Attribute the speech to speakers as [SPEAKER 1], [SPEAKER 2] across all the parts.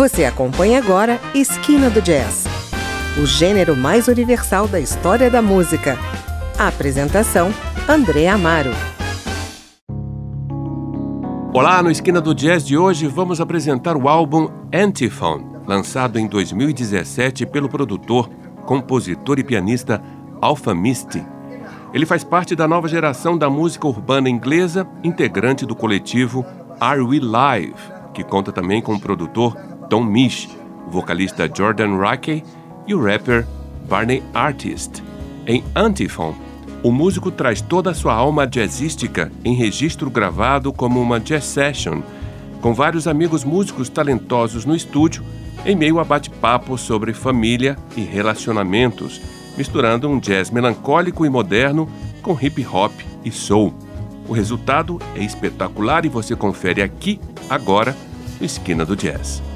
[SPEAKER 1] Você acompanha agora Esquina do Jazz, o gênero mais universal da história da música. A apresentação: André Amaro.
[SPEAKER 2] Olá, no Esquina do Jazz de hoje vamos apresentar o álbum Antiphone, lançado em 2017 pelo produtor, compositor e pianista Alpha Misty. Ele faz parte da nova geração da música urbana inglesa, integrante do coletivo Are We Live, que conta também com o produtor Tom Misch, o vocalista Jordan Rackey e o rapper Barney Artist. Em Antiphon, o músico traz toda a sua alma jazzística em registro gravado como uma jazz session, com vários amigos músicos talentosos no estúdio, em meio a bate-papo sobre família e relacionamentos, misturando um jazz melancólico e moderno com hip hop e soul. O resultado é espetacular e você confere aqui, agora, no Esquina do Jazz.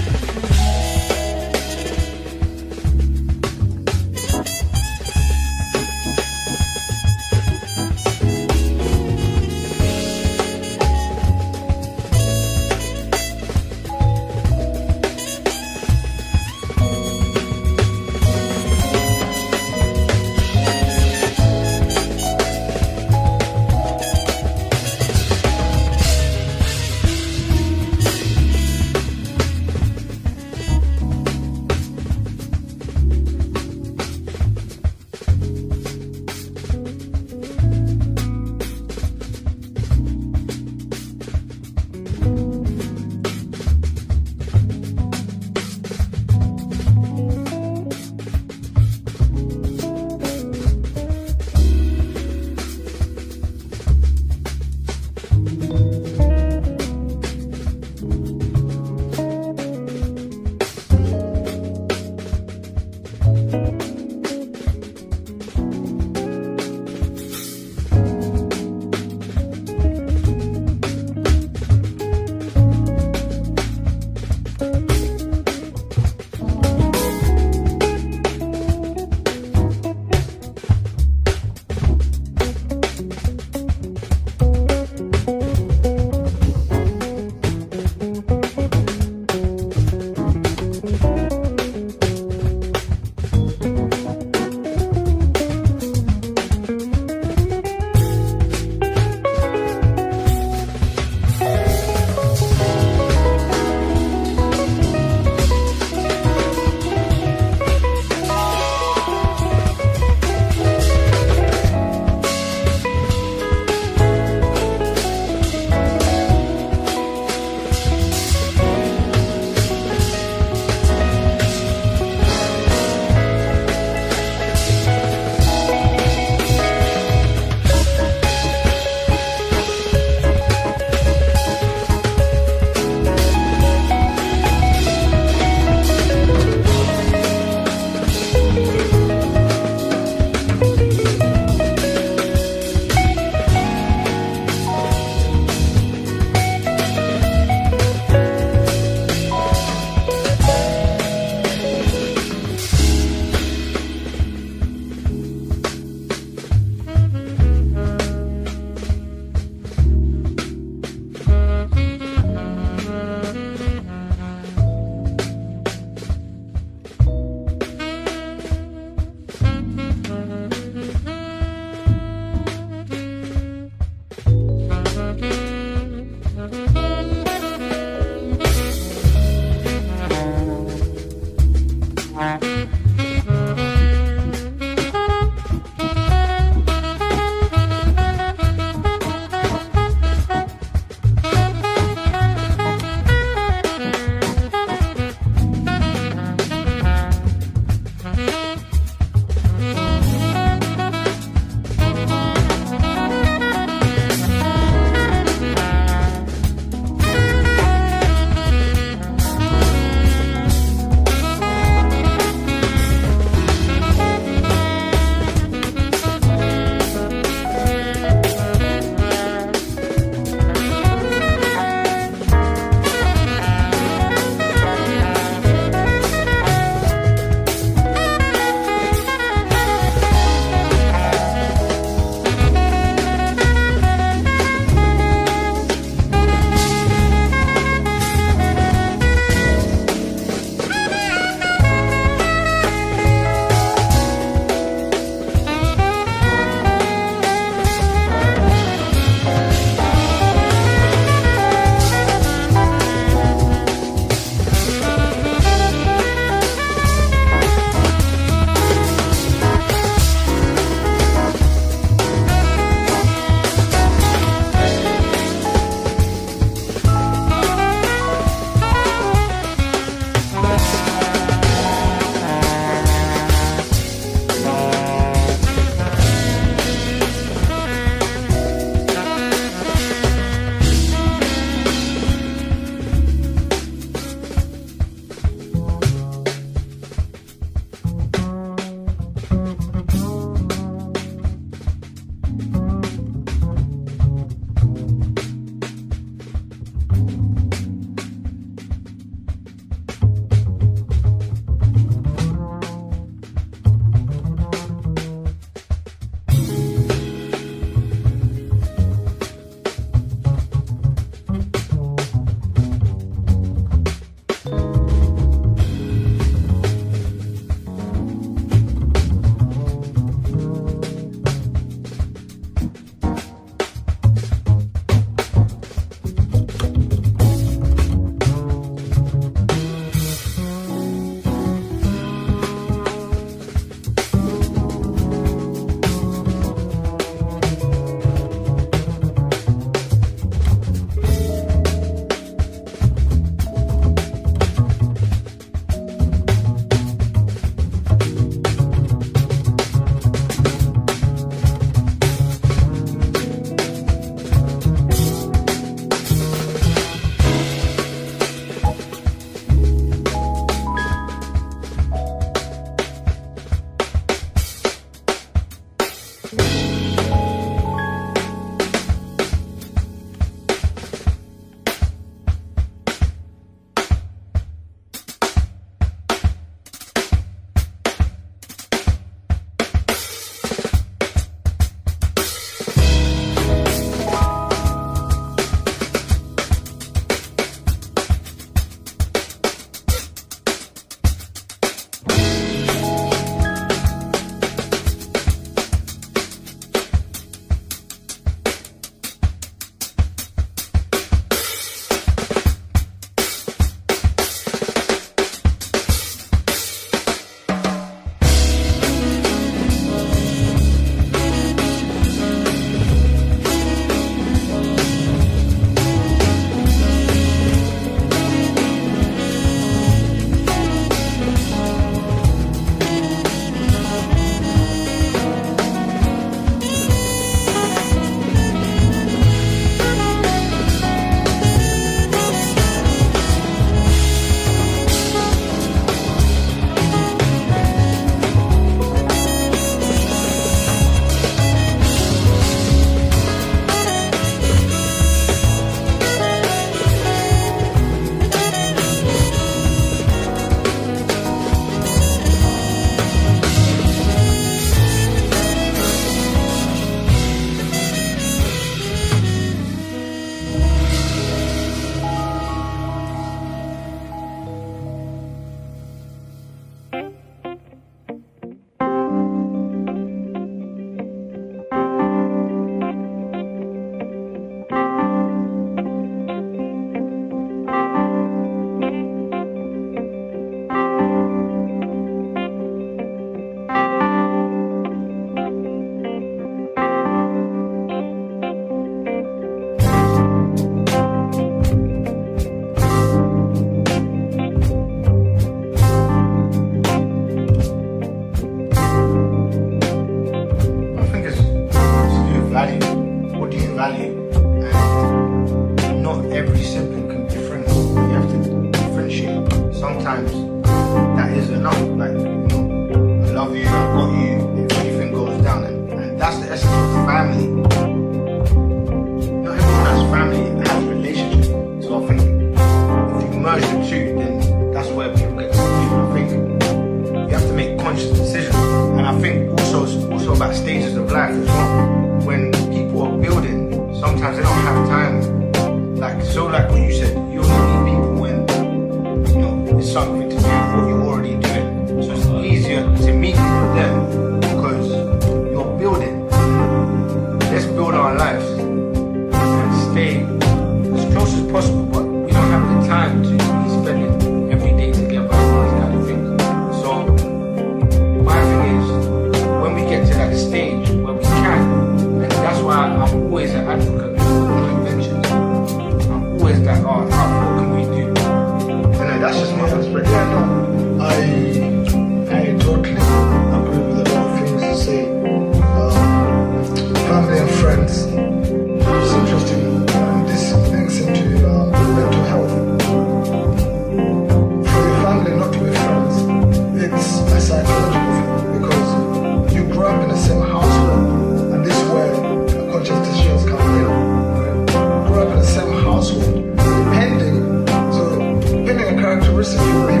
[SPEAKER 3] receive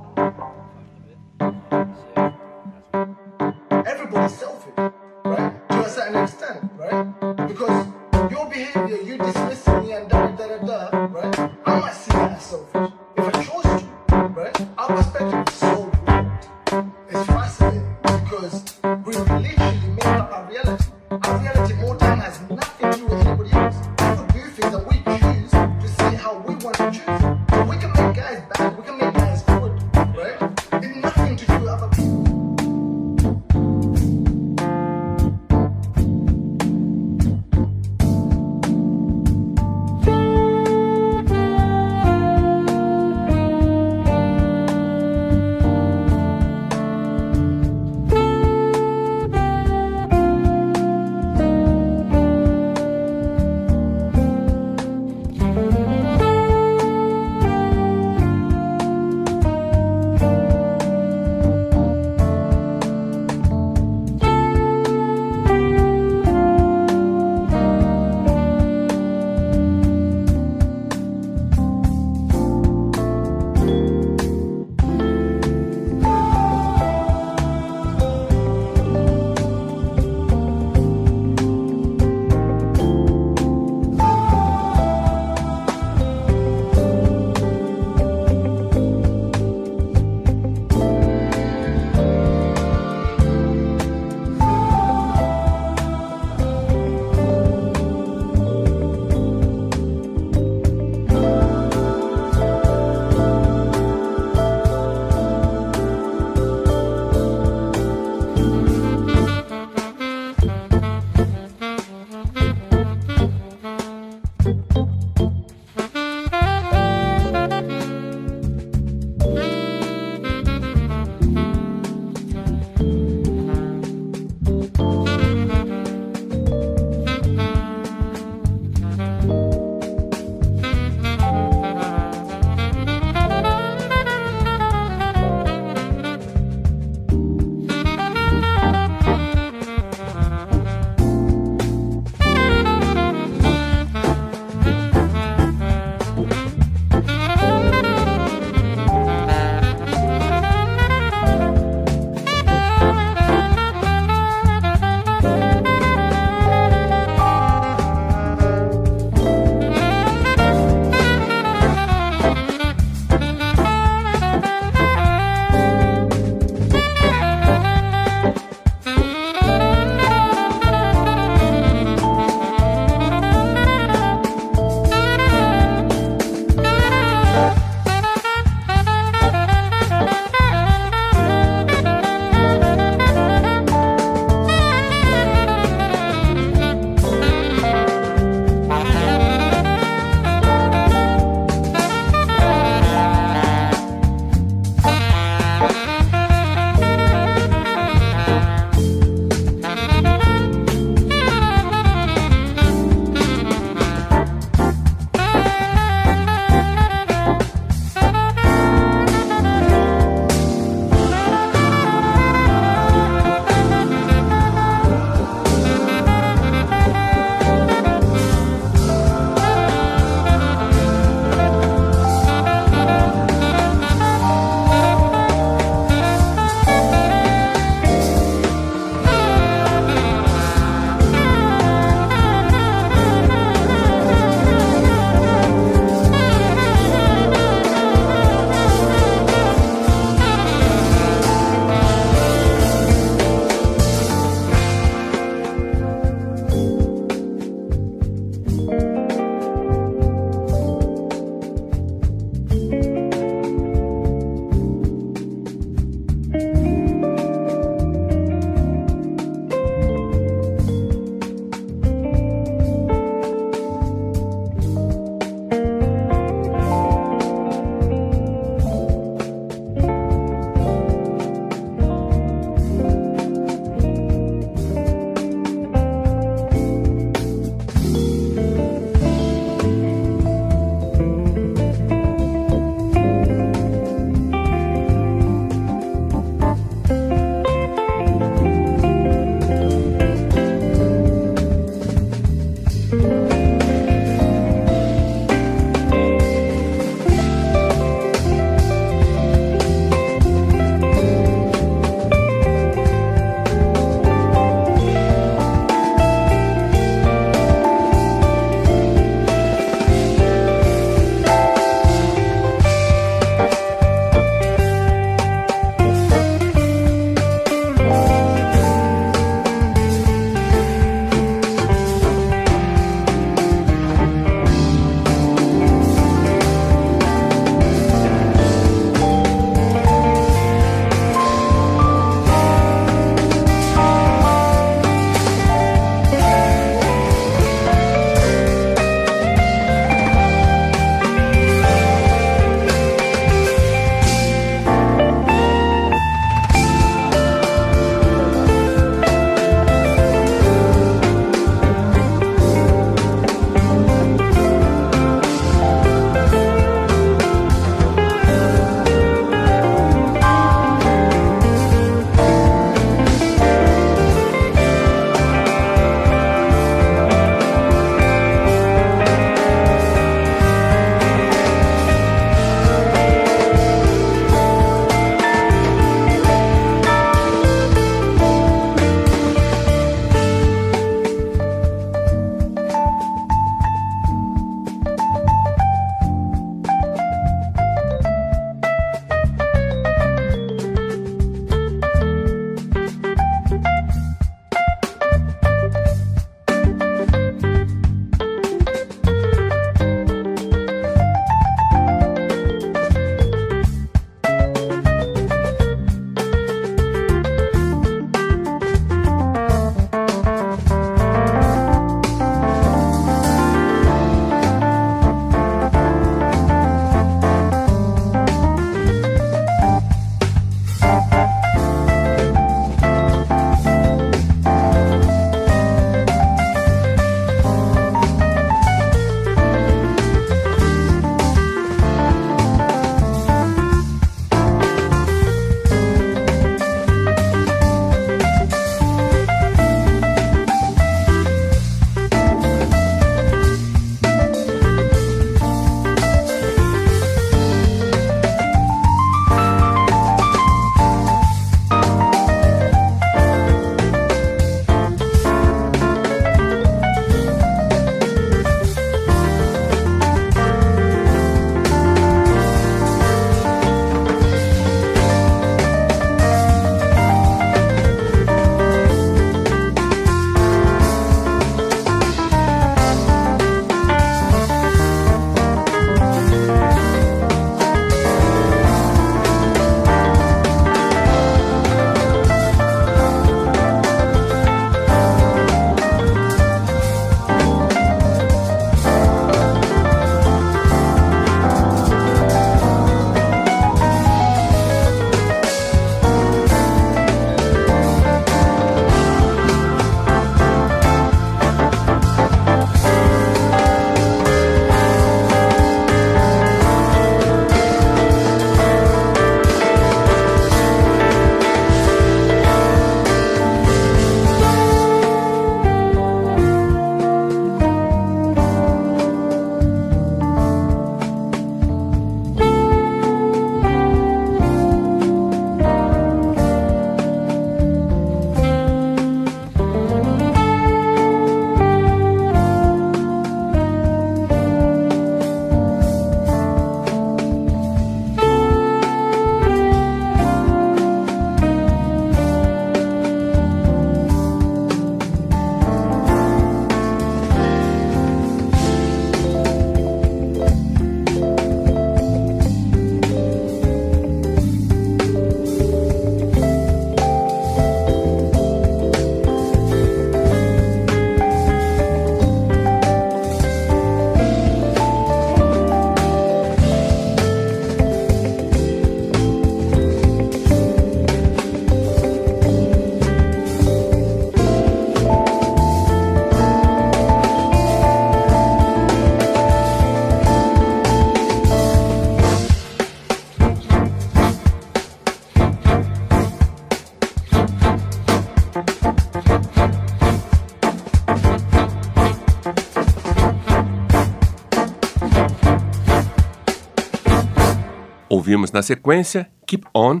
[SPEAKER 2] Ouvimos na sequência Keep On,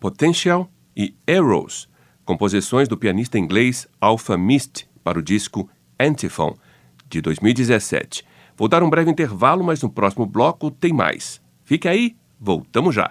[SPEAKER 2] Potential e Arrows, composições do pianista inglês Alpha Mist para o disco Antiphon, de 2017. Vou dar um breve intervalo, mas no próximo bloco tem mais. Fique aí, voltamos já.